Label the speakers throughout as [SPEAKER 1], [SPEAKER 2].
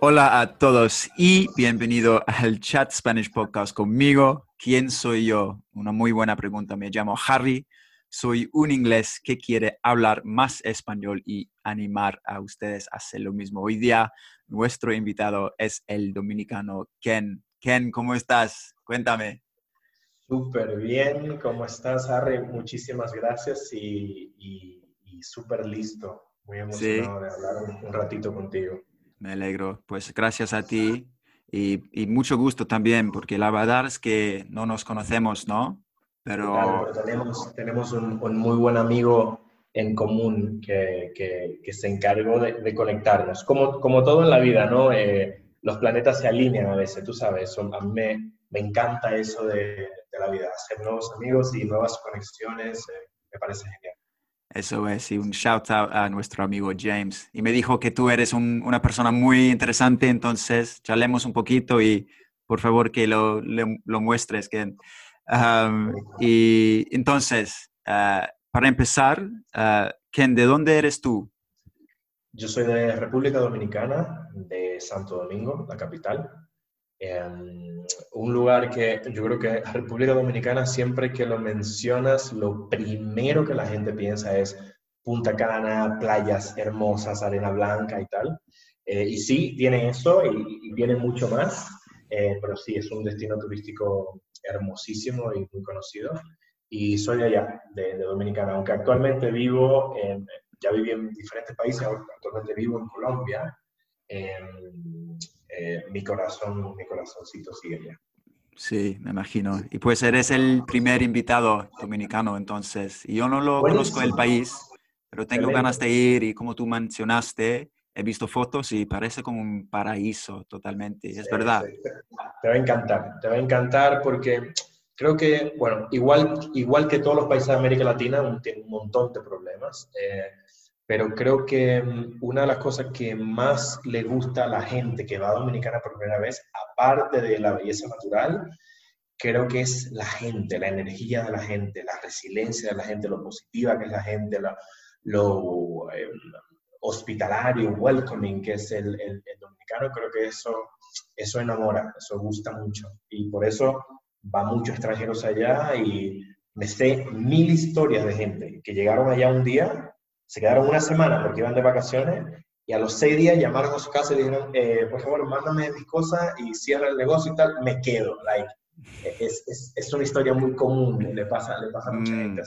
[SPEAKER 1] Hola a todos y bienvenido al Chat Spanish Podcast conmigo. ¿Quién soy yo? Una muy buena pregunta. Me llamo Harry. Soy un inglés que quiere hablar más español y animar a ustedes a hacer lo mismo. Hoy día nuestro invitado es el dominicano Ken. Ken, ¿cómo estás? Cuéntame.
[SPEAKER 2] Súper bien. ¿Cómo estás, Harry? Muchísimas gracias y, súper listo. Muy emocionado de hablar un ratito contigo.
[SPEAKER 1] Me alegro. Pues gracias a ti y, mucho gusto también, porque la verdad es que no nos conocemos, ¿no?
[SPEAKER 2] Pero, tenemos, tenemos un, muy buen amigo en común que, que, se encargó de, conectarnos. Como, como todo en la vida, ¿no? Eh, los planetas se alinean a veces, tú sabes. a mí me, me encanta eso de, de, la vida, hacer nuevos amigos y nuevas conexiones. Eh, me parece genial.
[SPEAKER 1] Eso es, y un shout out a nuestro amigo James. Y me dijo que tú eres una persona muy interesante, entonces charlemos un poquito y por favor que lo, lo, muestres. Que, y entonces, ah, para empezar, uh, Ken, ¿de dónde eres tú?
[SPEAKER 2] Yo soy de República Dominicana, de Santo Domingo, la capital un lugar que yo creo que República Dominicana, siempre que lo mencionas, lo primero que la gente piensa es Punta Cana, playas hermosas, arena blanca y tal. Eh, y sí, tiene eso y, viene mucho más, eh, pero sí, es un destino turístico hermosísimo y muy conocido. Y soy de allá, de, Dominicana, aunque actualmente vivo, en, ya viví en diferentes países, actualmente vivo en Colombia. Eh, mi corazón, mi corazoncito sigue allá.
[SPEAKER 1] Sí, me imagino. Y pues eres el primer invitado dominicano, entonces. Y yo no lo conozco el país, pero tengo ganas de ir y como tú mencionaste, he visto fotos y parece como un paraíso totalmente. Es verdad.
[SPEAKER 2] Te va a encantar, te va a encantar porque creo que, bueno, igual, igual que todos los países de América Latina, tiene un montón de problemas. Eh, pero creo que mm, una de las cosas que más le gusta a la gente que va a Dominicana por primera vez, aparte de la belleza natural, creo que es la gente, la energía de la gente, la resiliencia de la gente, lo positiva que es la gente, lo em, hospitalario, welcoming que es el, el, dominicano, creo que eso, eso enamora, eso gusta mucho. Y por eso va muchos extranjeros allá y me sé mil historias de gente que llegaron allá un día se quedaron una semana porque iban de vacaciones y a los seis días llamaron a su casa y dijeron, eh, por favor, mándame mis cosas y cierra el negocio y tal, me quedo. Like, es, es, es una historia muy común, le pasa, le pasa a mucha mm. gente,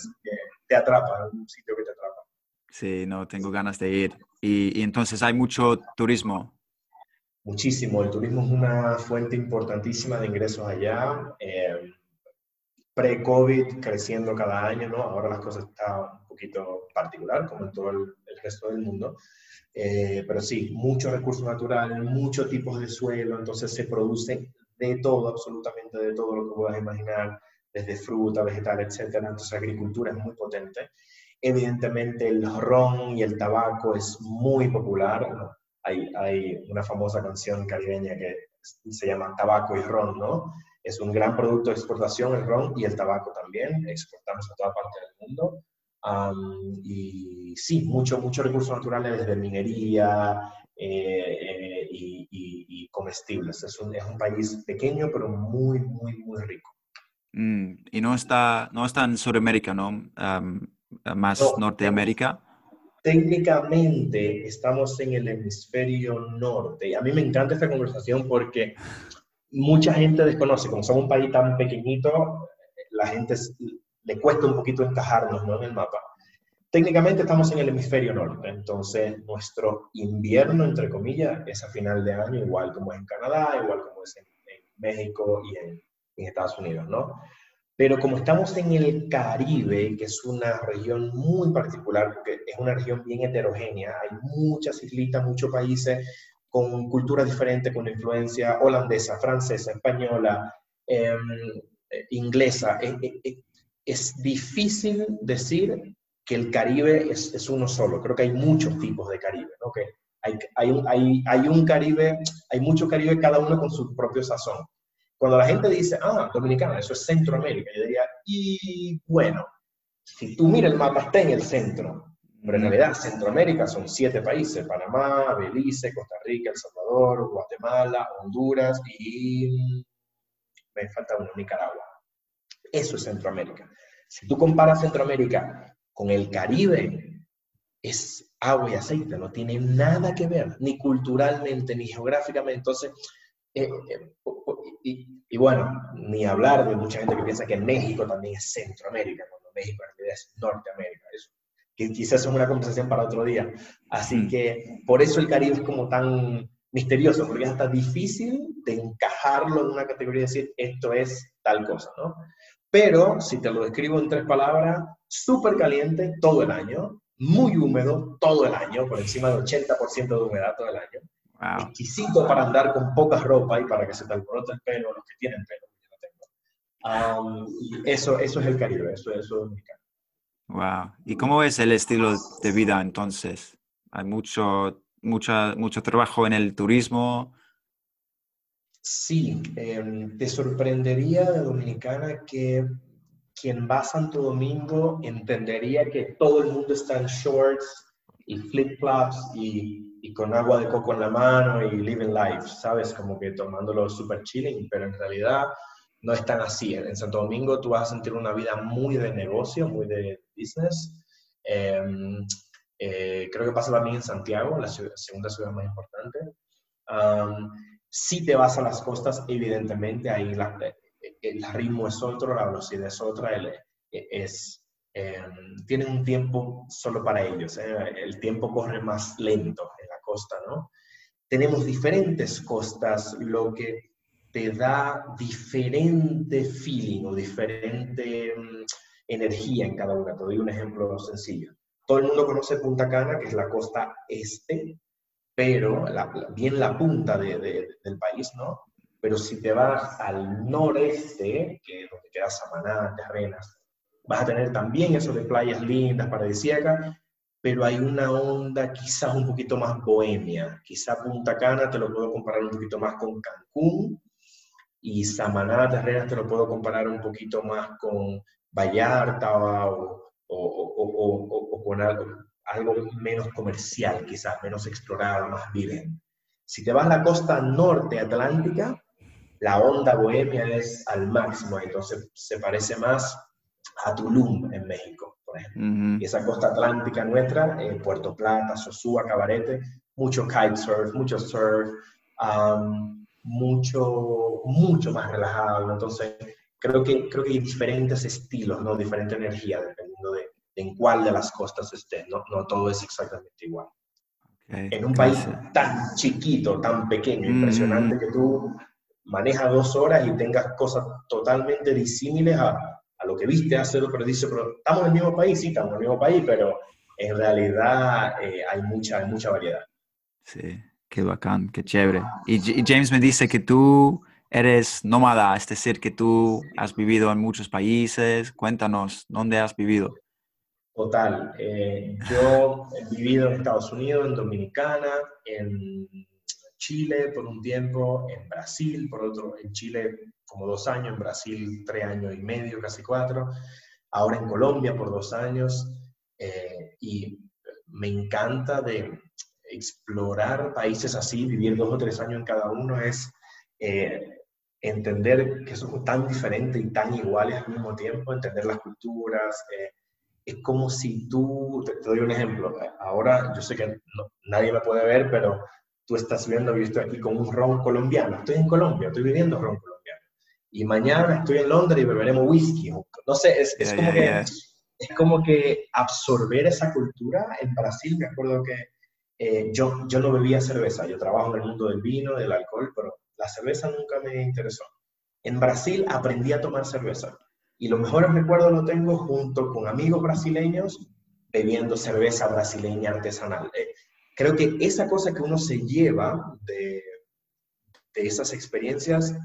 [SPEAKER 2] te atrapa, un sitio que te atrapa.
[SPEAKER 1] Sí, no, tengo ganas de ir. Y, y entonces hay mucho turismo.
[SPEAKER 2] Muchísimo, el turismo es una fuente importantísima de ingresos allá. Eh, Pre-COVID creciendo cada año, ¿no? Ahora las cosas están poquito particular, como en todo el, resto del mundo. Eh, pero sí, muchos recursos naturales, muchos tipos de suelo, entonces se produce de todo, absolutamente de todo lo que puedas imaginar, desde fruta, vegetal, etcétera. Entonces la agricultura es muy potente. Evidentemente el ron y el tabaco es muy popular. Hay, hay una famosa canción caribeña que se llama Tabaco y Ron, ¿no? Es un gran producto de exportación el ron y el tabaco también. Exportamos a toda parte del mundo y sí, muchos mucho recursos naturales desde minería eh, eh, y, comestibles. Es un, es un, país pequeño, pero muy, muy, muy rico.
[SPEAKER 1] Mm, y no está, no está en Sudamérica, ¿no? más Norteamérica.
[SPEAKER 2] Técnicamente estamos en el hemisferio norte. A mí me encanta esta conversación porque mucha gente desconoce, como somos un país tan pequeñito, la gente le cuesta un poquito encajarnos ¿no? en el mapa. Técnicamente estamos en el hemisferio norte, entonces nuestro invierno, entre comillas, es a final de año, igual como es en Canadá, igual como es en, México y en, en, Estados Unidos, ¿no? Pero como estamos en el Caribe, que es una región muy particular, porque es una región bien heterogénea, hay muchas islitas, muchos países, con cultura diferente, con influencia holandesa, francesa, española, em, inglesa. E, e, e, es, difícil decir que el Caribe es, es, uno solo. Creo que hay muchos tipos de Caribe, ¿no? Que hay, hay, hay, hay un Caribe, hay mucho Caribe, cada uno con su propio sazón. Cuando la gente dice, ah, Dominicana, eso es Centroamérica, yo diría, y bueno, si tú miras el mapa, está en el centro. Pero en realidad Centroamérica son siete países, Panamá, Belice, Costa Rica, El Salvador, Guatemala, Honduras y me falta uno, Nicaragua. Eso es Centroamérica. Si tú comparas Centroamérica con el Caribe, es agua y aceite, no tiene nada que ver, ni culturalmente, ni geográficamente. Entonces, eh, eh, y, bueno, ni hablar de mucha gente que piensa que México también es Centroamérica, cuando México en realidad es Norteamérica. Que quizás es una conversación para otro día. Así que por eso el Caribe es como tan misterioso, porque es hasta difícil de encajarlo en una categoría y decir esto es tal cosa, ¿no? Pero si te lo describo en tres palabras, súper caliente todo el año, muy húmedo todo el año, por encima del 80% de humedad todo el año. Exquisito para andar con poca ropa y para que se te alborote el pelo, los que tienen pelo, yo no tengo. y eso, eso es el Caribe, eso, eso es dominicano.
[SPEAKER 1] Wow. ¿Y cómo es el estilo de vida entonces? Hay mucho, mucha, mucho trabajo en el turismo.
[SPEAKER 2] Sí, em, te sorprendería de Dominicana que quien va a Santo Domingo entendería que todo el mundo está en shorts y flip-flops y, y, con agua de coco en la mano y living life, ¿sabes? Como que tomándolo super chilling, pero en realidad no es tan así. En Santo Domingo tú vas a sentir una vida muy de negocio, muy de business. Em, eh, creo que pasa también en Santiago, la segunda ciudad más importante. si te vas a las costas, evidentemente ahí la, eh, el ritmo es otro, la velocidad es otra, el, es, em, tienen un tiempo solo para ellos, ¿eh? el tiempo corre más lento en la costa, ¿no? Tenemos diferentes costas, lo que te da diferente feeling o diferente mm, energía en cada una. Te doy un ejemplo sencillo. Todo el mundo conoce Punta Cana, que es la costa este, pero bien la punta del país, ¿no? Pero si te vas al noreste, que es donde queda Samaná, Terrenas, vas a tener también eso de playas lindas, paradisíacas, pero hay una onda quizás un poquito más bohemia. Quizá Punta Cana te lo puedo comparar un poquito más con Cancún, y Samaná Terrenas te lo puedo comparar un poquito más con Vallarta o, o, con algo, algo, menos comercial, quizás menos explorado, más virgen. Si te vas a la costa norte atlántica, la onda bohemia es al máximo, entonces se parece más a Tulum en México, por ejemplo. Y esa costa atlántica nuestra, en Puerto Plata, Sosúa, Cabarete, mucho kitesurf, mucho surf, mucho, mucho más relajado. Entonces, creo que, creo que hay diferentes estilos, ¿no? Diferente energía, dependiendo de, en cuál de las costas esté. No, no todo es exactamente igual. en un país tan chiquito, tan pequeño, impresionante, que tú manejas dos horas y tengas cosas totalmente disímiles a, a lo que viste hace dos, pero dice, pero estamos en el mismo país, sí, estamos en el mismo país, pero en realidad eh, hay, mucha, hay mucha variedad.
[SPEAKER 1] Sí. Qué bacán, qué chévere. Y, James me dice que tú eres nómada, es decir, que tú has vivido en muchos países. Cuéntanos, ¿dónde has vivido?
[SPEAKER 2] Total. Eh, yo he vivido en Estados Unidos, en Dominicana, en Chile por un tiempo, en Brasil por otro, en Chile como dos años, en Brasil tres años y medio, casi cuatro, ahora en Colombia por dos años. Eh, y me encanta de explorar países así, vivir dos o tres años en cada uno, es eh, entender que son tan diferentes y tan iguales al mismo tiempo, entender las culturas. Eh, es como si tú, te, doy un ejemplo, ahora yo sé que nadie me puede ver, pero tú estás viendo, visto aquí con un ron colombiano. Estoy en Colombia, estoy viviendo ron colombiano. Y mañana estoy en Londres y beberemos whisky. No sé, es, es como que... Es como que absorber esa cultura. En Brasil, me acuerdo que eh, yo, yo no bebía cerveza, yo trabajo en el mundo del vino, del alcohol, pero la cerveza nunca me interesó. En Brasil aprendí a tomar cerveza y los mejores recuerdos los tengo junto con amigos brasileños bebiendo cerveza brasileña artesanal. Eh, creo que esa cosa que uno se lleva de, de esas experiencias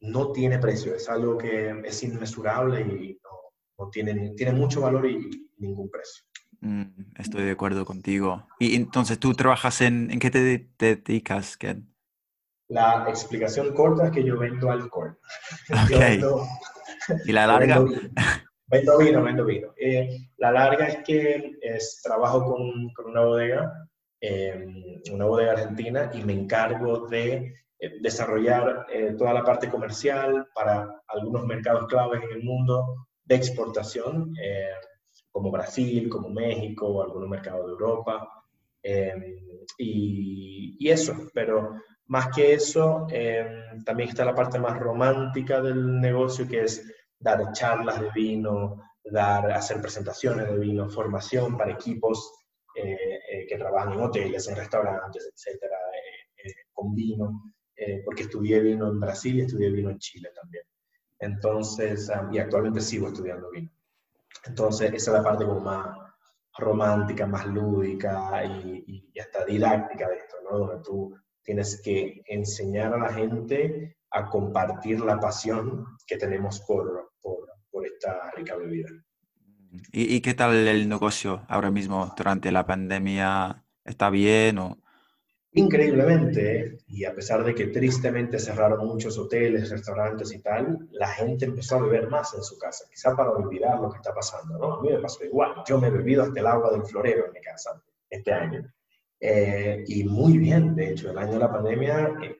[SPEAKER 2] no tiene precio, es algo que es inmesurable y no, no tiene, tiene mucho valor y ningún precio.
[SPEAKER 1] Mm, estoy de acuerdo contigo. Y entonces, ¿tú trabajas en, en qué te, te dedicas, Ken?
[SPEAKER 2] La explicación corta es que yo vendo alcohol.
[SPEAKER 1] Okay. ¿Y la larga?
[SPEAKER 2] Vendo vino, vendo vino. Eh, la larga es que es, trabajo con, con una bodega, eh, una bodega argentina, y me encargo de eh, desarrollar eh, toda la parte comercial para algunos mercados claves en el mundo de exportación, eh, como Brasil, como México, o algunos mercados de Europa. Y, y, eso, pero más que eso, también está la parte más romántica del negocio, que es dar charlas de vino, dar, hacer presentaciones de vino, formación para equipos que trabajan en hoteles, en restaurantes, etcétera, con vino. Eh, porque estudié vino en Brasil y estudié vino en Chile también. Entonces, y actualmente sigo estudiando vino. Entonces, esa es la parte como más romántica, más lúdica y, y, hasta didáctica de esto, ¿no? Donde tú tienes que enseñar a la gente a compartir la pasión que tenemos por, por, por esta rica bebida.
[SPEAKER 1] ¿Y, ¿Y, qué tal el negocio ahora mismo durante la pandemia? ¿Está bien o
[SPEAKER 2] Increíblemente, y a pesar de que tristemente cerraron muchos hoteles, restaurantes y tal, la gente empezó a beber más en su casa, quizá para olvidar lo que está pasando, ¿no? A mí me pasó igual, yo me he bebido hasta el agua del florero en mi casa este año. Eh, y muy bien, de hecho, el año de la pandemia, eh,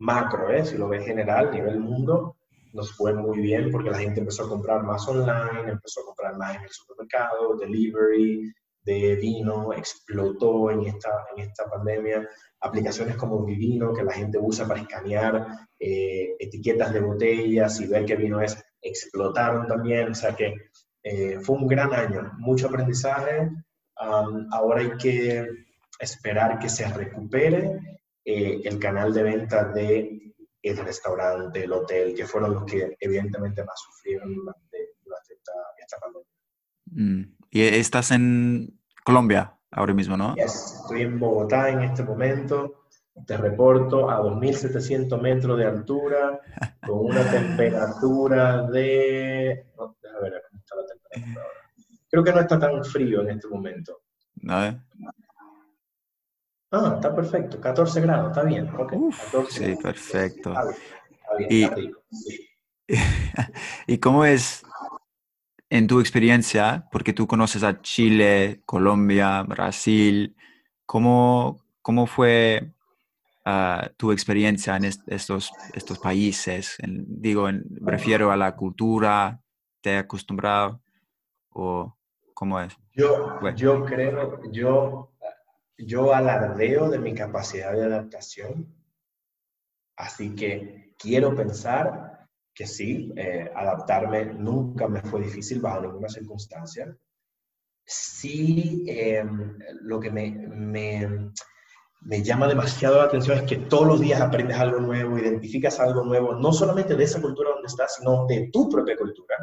[SPEAKER 2] macro, ¿eh? si lo ves general, nivel mundo, nos fue muy bien porque la gente empezó a comprar más online, empezó a comprar más en el supermercado, delivery, de vino explotó en esta, en esta pandemia. Aplicaciones como Vivino, que la gente usa para escanear eh, etiquetas de botellas y ver qué vino es, explotaron también. O sea que eh, fue un gran año, mucho aprendizaje. Um, ahora hay que esperar que se recupere eh, el canal de venta de el restaurante, el hotel, que fueron los que evidentemente más sufrieron durante, durante esta, esta pandemia.
[SPEAKER 1] Mm. ¿Y estás en Colombia ahora mismo, no?
[SPEAKER 2] estoy en Bogotá en este momento. Te reporto a 2.700 metros de altura, con una temperatura de... a ver cómo está la temperatura ahora. Creo que no está tan frío en este momento.
[SPEAKER 1] ¿No? Eh?
[SPEAKER 2] Ah, está perfecto, 14 grados, está bien. Okay.
[SPEAKER 1] Uf, 14 sí, grados. perfecto. Está bien, está bien, y, ¿Y cómo es en tu experiencia, porque tú conoces a Chile, Colombia, Brasil, ¿cómo, cómo fue uh, tu experiencia en est estos, estos países? En, digo, en, refiero a la cultura, ¿te has acostumbrado o cómo es?
[SPEAKER 2] Yo, bueno. yo creo, yo, yo alardeo de mi capacidad de adaptación, así que quiero pensar que sí, eh, adaptarme nunca me fue difícil bajo ninguna circunstancia. Sí, eh, lo que me, me, me, llama demasiado la atención es que todos los días aprendes algo nuevo, identificas algo nuevo, no solamente de esa cultura donde estás, sino de tu propia cultura,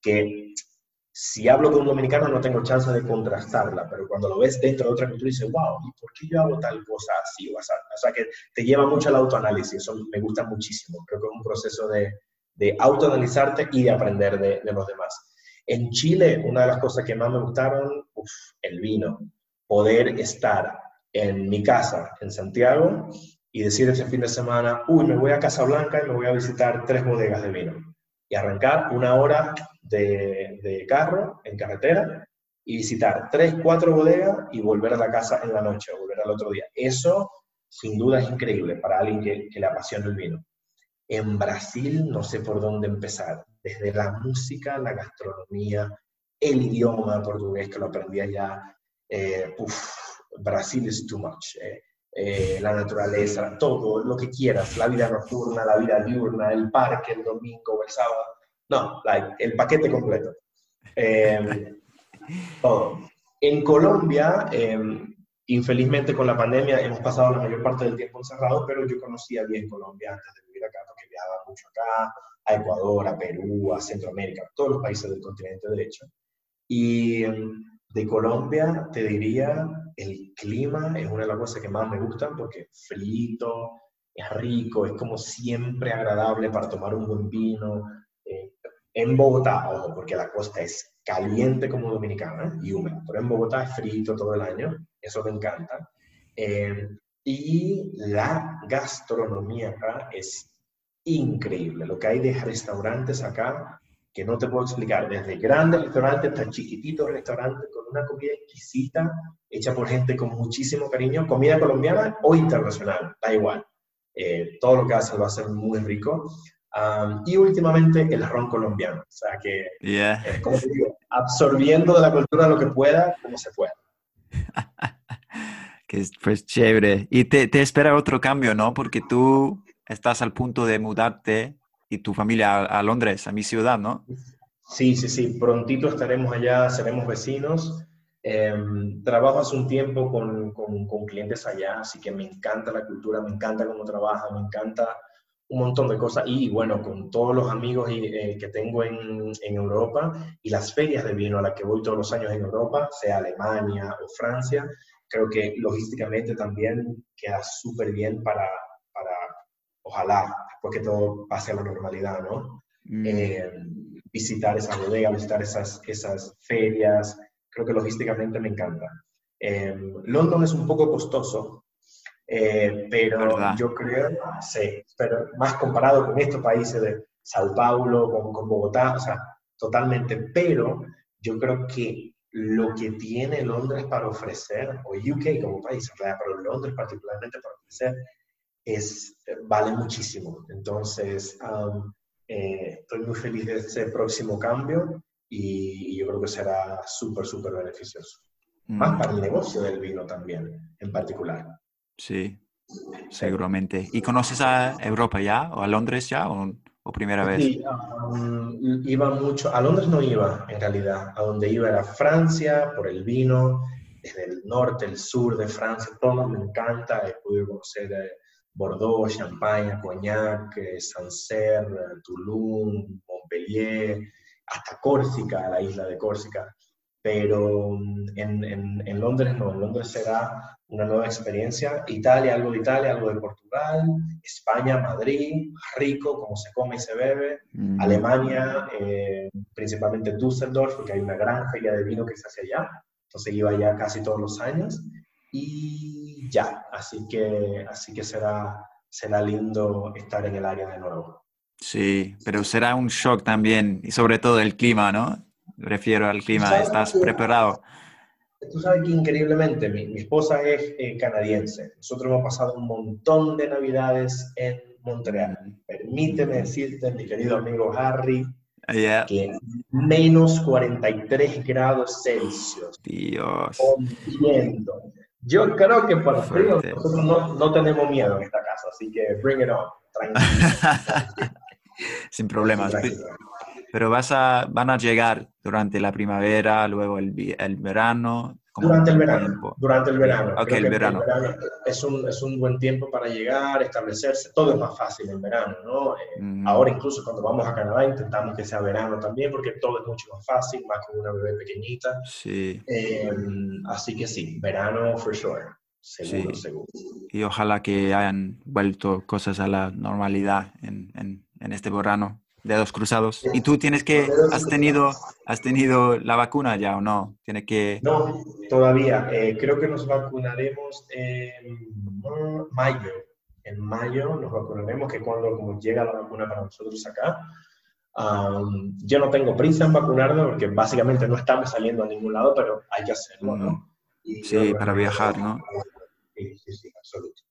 [SPEAKER 2] que si hablo con un dominicano no tengo chance de contrastarla, pero cuando lo ves dentro de otra cultura dices, wow, ¿y por qué yo hago tal cosa así o así? O sea, que te lleva mucho al autoanálisis, eso me gusta muchísimo. Creo que es un proceso de, de autoanalizarte y de aprender de, de, los demás. En Chile, una de las cosas que más me gustaron, el vino. Poder estar en mi casa, en Santiago, y decir ese fin de semana, uy, me voy a Casablanca y me voy a visitar tres bodegas de vino. Y arrancar una hora de, carro en carretera y visitar tres, cuatro bodegas y volver a la casa en la noche o volver al otro día. Eso, sin duda, es increíble para alguien que le apasiona el vino. En Brasil no sé por dónde empezar, desde la música, la gastronomía, el idioma portugués que lo aprendí allá. Eh, uf, Brasil es too much. Eh, eh, la naturaleza, todo lo que quieras, la vida nocturna, la vida diurna, el parque el domingo, el sábado. No, like, el paquete completo. Eh, todo. En Colombia, eh, infelizmente con la pandemia hemos pasado la mayor parte del tiempo encerrados, pero yo conocía bien Colombia antes de vivir acá, porque viajaba mucho acá, a Ecuador, a Perú, a Centroamérica, todos los países del continente derecho. Y De Colombia te diría el clima es una de las cosas que más me gustan porque es frito, es rico, es como siempre agradable para tomar un buen vino. Eh, en Bogotá, ojo, porque la costa es caliente como dominicana y húmeda, pero en Bogotá es frito todo el año, eso me encanta. Eh, y la gastronomía es increíble. Lo que hay de restaurantes acá, que no te puedo explicar, desde grandes restaurantes hasta chiquititos restaurantes con una comida exquisita, hecha por gente con muchísimo cariño, comida colombiana o internacional, da igual. Eh, todo lo que hacen lo hacen muy rico. y últimamente el ron colombiano, o sea que, eh, como te digo, absorbiendo de la cultura lo que pueda, como se pueda.
[SPEAKER 1] que pues chévere. Y te, te, espera otro cambio, ¿no? Porque tú estás al punto de mudarte y tu familia a, Londres, a mi ciudad, ¿no?
[SPEAKER 2] Sí, sí, sí. Prontito estaremos allá, seremos vecinos. Em, trabajo hace un tiempo con, con, clientes allá, así que me encanta la cultura, me encanta cómo trabaja, me encanta un montón de cosas. Y bueno, con todos los amigos eh, que tengo en, en, Europa y las ferias de vino a las que voy todos los años en Europa, sea Alemania o Francia, creo que logísticamente también queda súper bien para, ojalá, después que todo pase a la normalidad, ¿no? Mm. Eh, visitar esa bodega, visitar esas, esas ferias, creo que logísticamente me encanta. Eh, London es un poco costoso, eh, pero yo creo, sí, pero más comparado con estos países de Sao Paulo, con, con Bogotá, o sea, totalmente, pero yo creo que lo que tiene Londres para ofrecer, o UK como país, pero Londres particularmente para ofrecer, es, vale muchísimo. Entonces, um, eh, estoy muy feliz de este próximo cambio y, yo creo que será súper, súper beneficioso. Más mm. para el negocio del vino también, en particular.
[SPEAKER 1] Sí, seguramente. ¿Y conoces a Europa ya o a Londres ya? O ¿O primera vez?
[SPEAKER 2] Sí, iba mucho. A Londres no iba, en realidad. A donde iba era Francia, por el vino, desde el norte, el sur de Francia, todo me encanta. He podido conocer eh, Bordeaux, Champagne, Cognac, eh, Sancerre, Toulon, Montpellier, hasta Córcega, la isla de Córcega pero mm, en, en, en, Londres no, en Londres será una nueva experiencia. Italia, algo de Italia, algo de Portugal, España, Madrid, rico, como se come y se bebe, mm. Alemania, eh, principalmente Düsseldorf, porque hay una gran feria de vino que se hace allá, entonces iba allá casi todos los años, y ya, así que, así que será, será lindo estar en el área de nuevo.
[SPEAKER 1] Sí, pero será un shock también, y sobre todo el clima, ¿no? refiero al clima, ¿estás preparado?
[SPEAKER 2] Tú sabes que increíblemente mi, esposa es eh, canadiense. Nosotros hemos pasado un montón de navidades en Montreal. Permíteme decirte, mi querido amigo Harry, que menos 43 grados Celsius.
[SPEAKER 1] Dios.
[SPEAKER 2] Yo creo que por frío nosotros no, no, tenemos miedo en esta casa, así que bring it on.
[SPEAKER 1] Sin problemas. Pero vas a, van a llegar durante la primavera, luego el, el verano.
[SPEAKER 2] Durante el verano. Durante el verano.
[SPEAKER 1] Ok, el verano.
[SPEAKER 2] es, un, es, un, buen tiempo para llegar, establecerse. Todo es más fácil en verano, ¿no? Eh, ahora incluso cuando vamos a Canadá intentamos que sea verano también porque todo es mucho más fácil, más con una bebé pequeñita.
[SPEAKER 1] Sí.
[SPEAKER 2] Em, así que sí, verano for sure. Seguro, seguro.
[SPEAKER 1] Y ojalá que hayan vuelto cosas a la normalidad en, en, en este verano dedos cruzados. ¿Y tú tienes que, has tenido, has tenido la vacuna ya o no? Tiene que...
[SPEAKER 2] No, todavía. Eh, creo que nos vacunaremos en mayo. En mayo nos vacunaremos, que cuando como llega la vacuna para nosotros acá. yo no tengo prisa en vacunarme porque básicamente no estamos saliendo a ningún lado, pero hay que hacerlo, ¿no?
[SPEAKER 1] sí, para viajar, ¿no?
[SPEAKER 2] Sí, sí, sí, absoluto.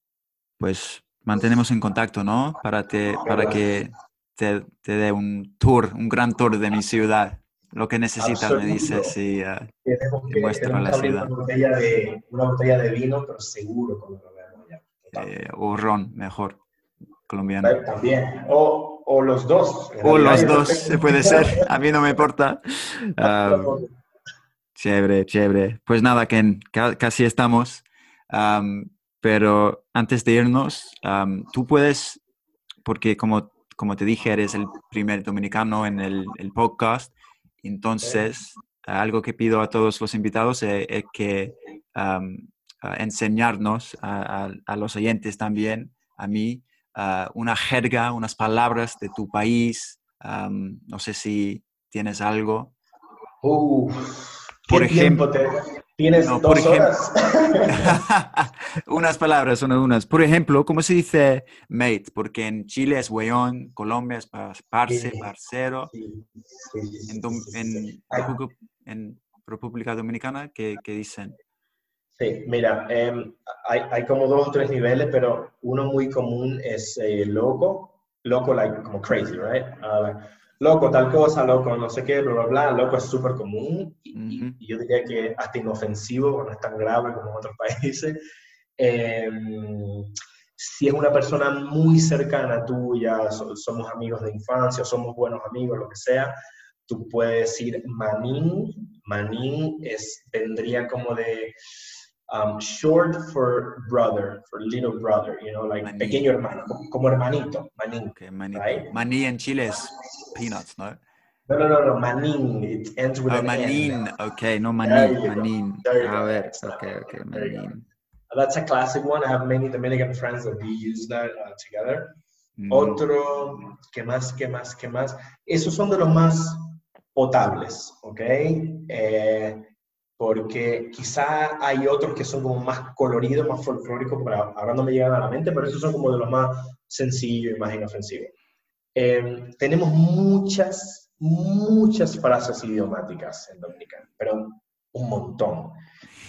[SPEAKER 1] Pues mantenemos en contacto, ¿no? Para, te, para que te, te dé un tour, un gran tour de mi ciudad. Lo que necesitas, me dices, y uh, te muestro la ciudad.
[SPEAKER 2] Una botella, de, una botella de vino, pero seguro cuando lo veamos
[SPEAKER 1] allá. Eh, o ron, mejor, colombiano.
[SPEAKER 2] También, o, o los dos.
[SPEAKER 1] O los dos, se puede ser, a mí no me importa. Um, chévere, chévere. Pues nada, Ken, casi estamos. Um, pero antes de irnos, um, tú puedes, porque como como te dije, eres el primer dominicano en el, podcast. Entonces, algo que pido a todos los invitados es, que enseñarnos a, los oyentes también, a mí, una jerga, unas palabras de tu país. no sé si tienes algo.
[SPEAKER 2] por ejemplo, tienes dos horas.
[SPEAKER 1] unas palabras, unas, unas. Por ejemplo, ¿cómo se dice mate? Porque en Chile es weón, Colombia es parce, parcero. en, en, República Dominicana, ¿qué, dicen?
[SPEAKER 2] Sí, mira, em, hay, hay, como dos o tres niveles, pero uno muy común es eh, loco, loco like como crazy, right? Uh, loco tal cosa, loco no sé qué, bla, bla, bla, loco es súper común y, yo diría que hasta inofensivo, no es tan grave como en otros países. Em, si es una persona muy cercana tuya, somos amigos de infancia, somos buenos amigos, lo que sea, tú puedes decir manín. Manín es, vendría como de um, short for brother, for little brother, you know, like pequeño hermano, como, hermanito, manín.
[SPEAKER 1] Okay, Maní en Chile es peanuts, ¿no?
[SPEAKER 2] No, no, no, no, manín. It ends with oh, an
[SPEAKER 1] manín. N. Okay, no manín, manín. A ver, okay, okay, manín.
[SPEAKER 2] That's a classic one. I have many Dominican friends that we use that uh, together. Mm. Otro, ¿qué más, qué más, qué más? Esos son de los más potables, ¿ok? Eh, porque quizá hay otros que son como más coloridos, más folclóricos, ahora no me llegan a la mente, pero esos son como de los más sencillos y más inofensivos. Eh, tenemos muchas, muchas frases idiomáticas en Dominicano, pero un montón.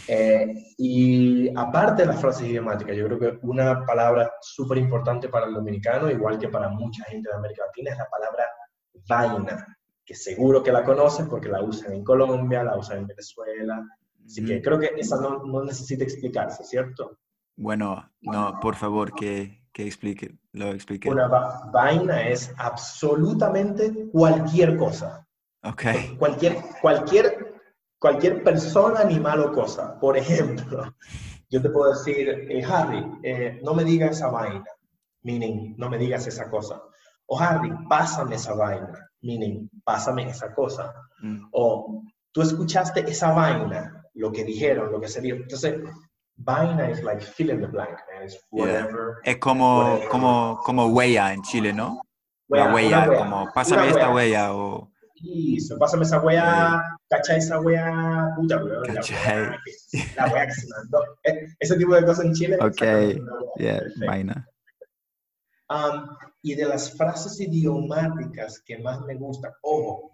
[SPEAKER 2] Eh, y aparte de las frases idiomáticas, yo creo que una palabra súper importante para el dominicano, igual que para mucha gente de América Latina, es la palabra vaina que seguro que la conocen porque la usan en Colombia, la usan en Venezuela. Así que creo que esa no, no necesita explicarse, ¿cierto?
[SPEAKER 1] Bueno, no, por favor, que, que explique, lo explique.
[SPEAKER 2] Una vaina es absolutamente cualquier cosa.
[SPEAKER 1] Ok.
[SPEAKER 2] Cualquier, cualquier, cualquier persona, animal o cosa. Por ejemplo, yo te puedo decir, eh, Harry, eh, no me digas esa vaina, meaning, no me digas esa cosa. O Harry, pásame esa vaina meaning, pásame esa cosa. Mm. O tú escuchaste esa vaina, lo que dijeron, lo que se dijo. Entonces, vaina es like fill in the blank, Es whatever.
[SPEAKER 1] Es como, como, como huella en Chile, ¿no? Huella, huella, como pásame esta huella o...
[SPEAKER 2] Eso, pásame esa huella, cacha esa huella, puta, bro. La huella que se mandó. E, ese tipo de cosas en Chile.
[SPEAKER 1] Ok, yeah, vaina.
[SPEAKER 2] Um, y de las frases idiomáticas que más me gustan, ojo,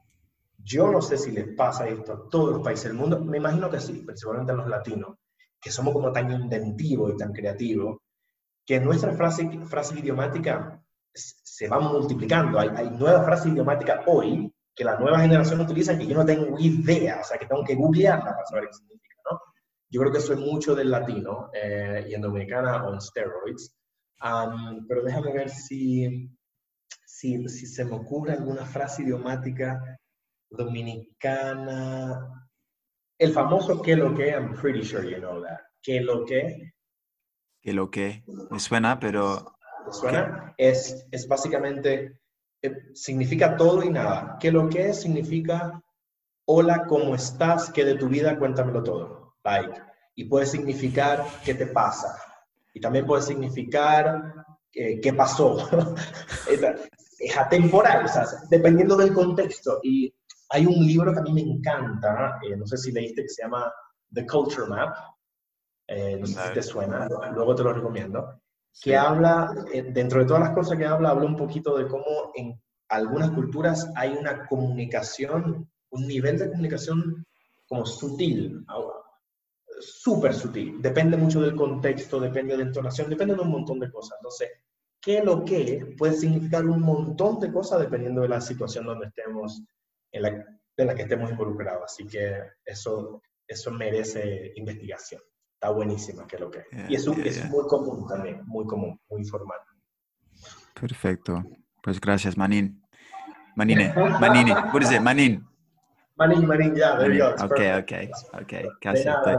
[SPEAKER 2] yo no sé si les pasa esto a todos los países del mundo, me imagino que sí, principalmente a los latinos, que somos como tan inventivos y tan creativos, que nuestra frase, frase idiomática se va multiplicando. Hay, hay nuevas frases idiomáticas hoy que la nueva generación utiliza que yo no tengo idea, o sea, que tengo que googlearla para saber qué significa, ¿no? Yo creo que eso es mucho del latino eh, y en Dominicana on steroids pero déjame ver si, si, si, se me ocurre alguna frase idiomática dominicana. El famoso que lo que, I'm pretty sure you know that. Que lo que.
[SPEAKER 1] Que lo que. Me suena, pero.
[SPEAKER 2] ¿Me suena? Es, es básicamente. Eh, significa todo y nada. Que lo que significa. Hola, ¿cómo estás? ¿Qué de tu vida? Cuéntamelo todo. Like. Y puede significar qué te pasa y también puede significar eh, qué pasó. es atemporal, o sea, dependiendo del contexto. Y hay un libro que a mí me encanta, eh, no sé si leíste, que se llama The Culture Map. Eh, no sé si te suena, luego te lo recomiendo. Que habla, dentro de todas las cosas que habla, habla un poquito de cómo en algunas culturas hay una comunicación, un nivel de comunicación como sutil, súper sutil. Depende mucho del contexto, depende de la entonación, depende de un montón de cosas. Entonces, ¿qué lo que puede significar un montón de cosas dependiendo de la situación donde estemos, en la, en la que estemos involucrados. Así que eso, eso merece investigación. Está buenísima, ¿qué lo que. y eso es muy común también, muy común, muy informal.
[SPEAKER 1] Perfecto. Pues gracias, Manin. Manine. Is it? Manin.
[SPEAKER 2] Manin, Manin, ya, there you go.
[SPEAKER 1] Ok, ok, ok, casi estoy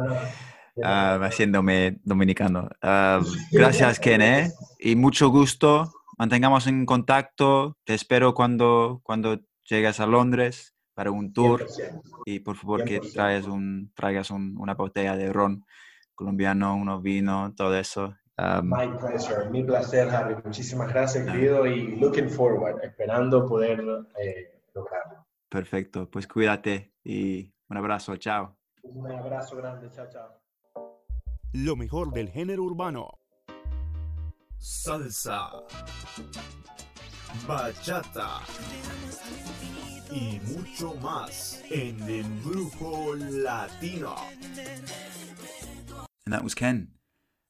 [SPEAKER 1] uh, haciéndome dominicano. Uh, gracias, Ken, ¿eh? y mucho gusto. Mantengamos en contacto. Te espero cuando, cuando llegues a Londres para un tour y por favor que traigas, un, traigas una botella de ron colombiano, unos vinos, todo eso.
[SPEAKER 2] Um, My pleasure, mi placer, Harry. Muchísimas gracias, querido, y looking forward, esperando poder eh, lograrlo.
[SPEAKER 1] Perfecto, pues cuídate y un abrazo, chao.
[SPEAKER 2] Un abrazo grande, chao, chao.
[SPEAKER 3] Lo mejor del género urbano. Salsa. Bachata. Y mucho más en el grupo latino.
[SPEAKER 1] And that was Ken.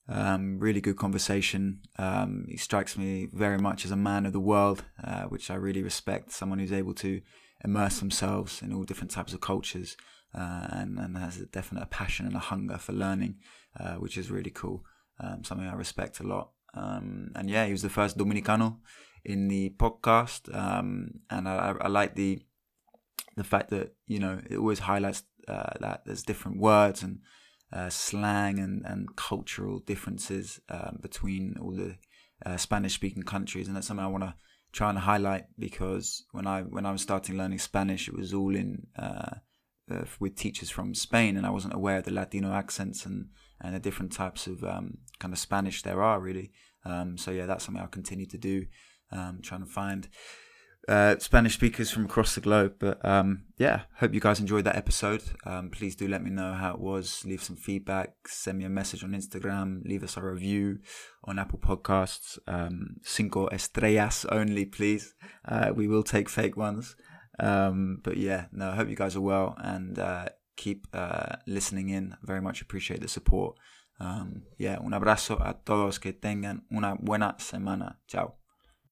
[SPEAKER 1] Um, really good conversation. Um, he strikes me very much as a man of the world, uh, which I really respect. Someone who's able to immerse themselves in all different types of cultures uh, and, and has a definite passion and a hunger for learning, uh, which is really cool. Um, something I respect a lot. Um, and yeah, he was the first Dominicano in the podcast, um, and I, I, like the the fact that you know it always highlights uh, that there's different words and uh, slang and, and cultural differences um, between all the uh, Spanish speaking countries, and that's something I want to try to highlight because when I when I was starting learning Spanish, it was all in uh, uh, with teachers from Spain, and I wasn't aware of the Latino accents and and the different types of um, kind of Spanish there are really. Um, so yeah, that's something I'll continue to do, um, trying to find uh, Spanish speakers from across the globe. But um, yeah, hope you guys enjoyed that episode. Um, please do let me know how it was. Leave some feedback. Send me a message on Instagram. Leave us a review on Apple Podcasts. Um, cinco estrellas only, please. Uh, we will take fake ones. Um, but yeah, no, I hope you guys are well and uh, keep uh, listening in. Very much appreciate the support. Um, yeah, un abrazo a todos. Que tengan una buena semana. Chao.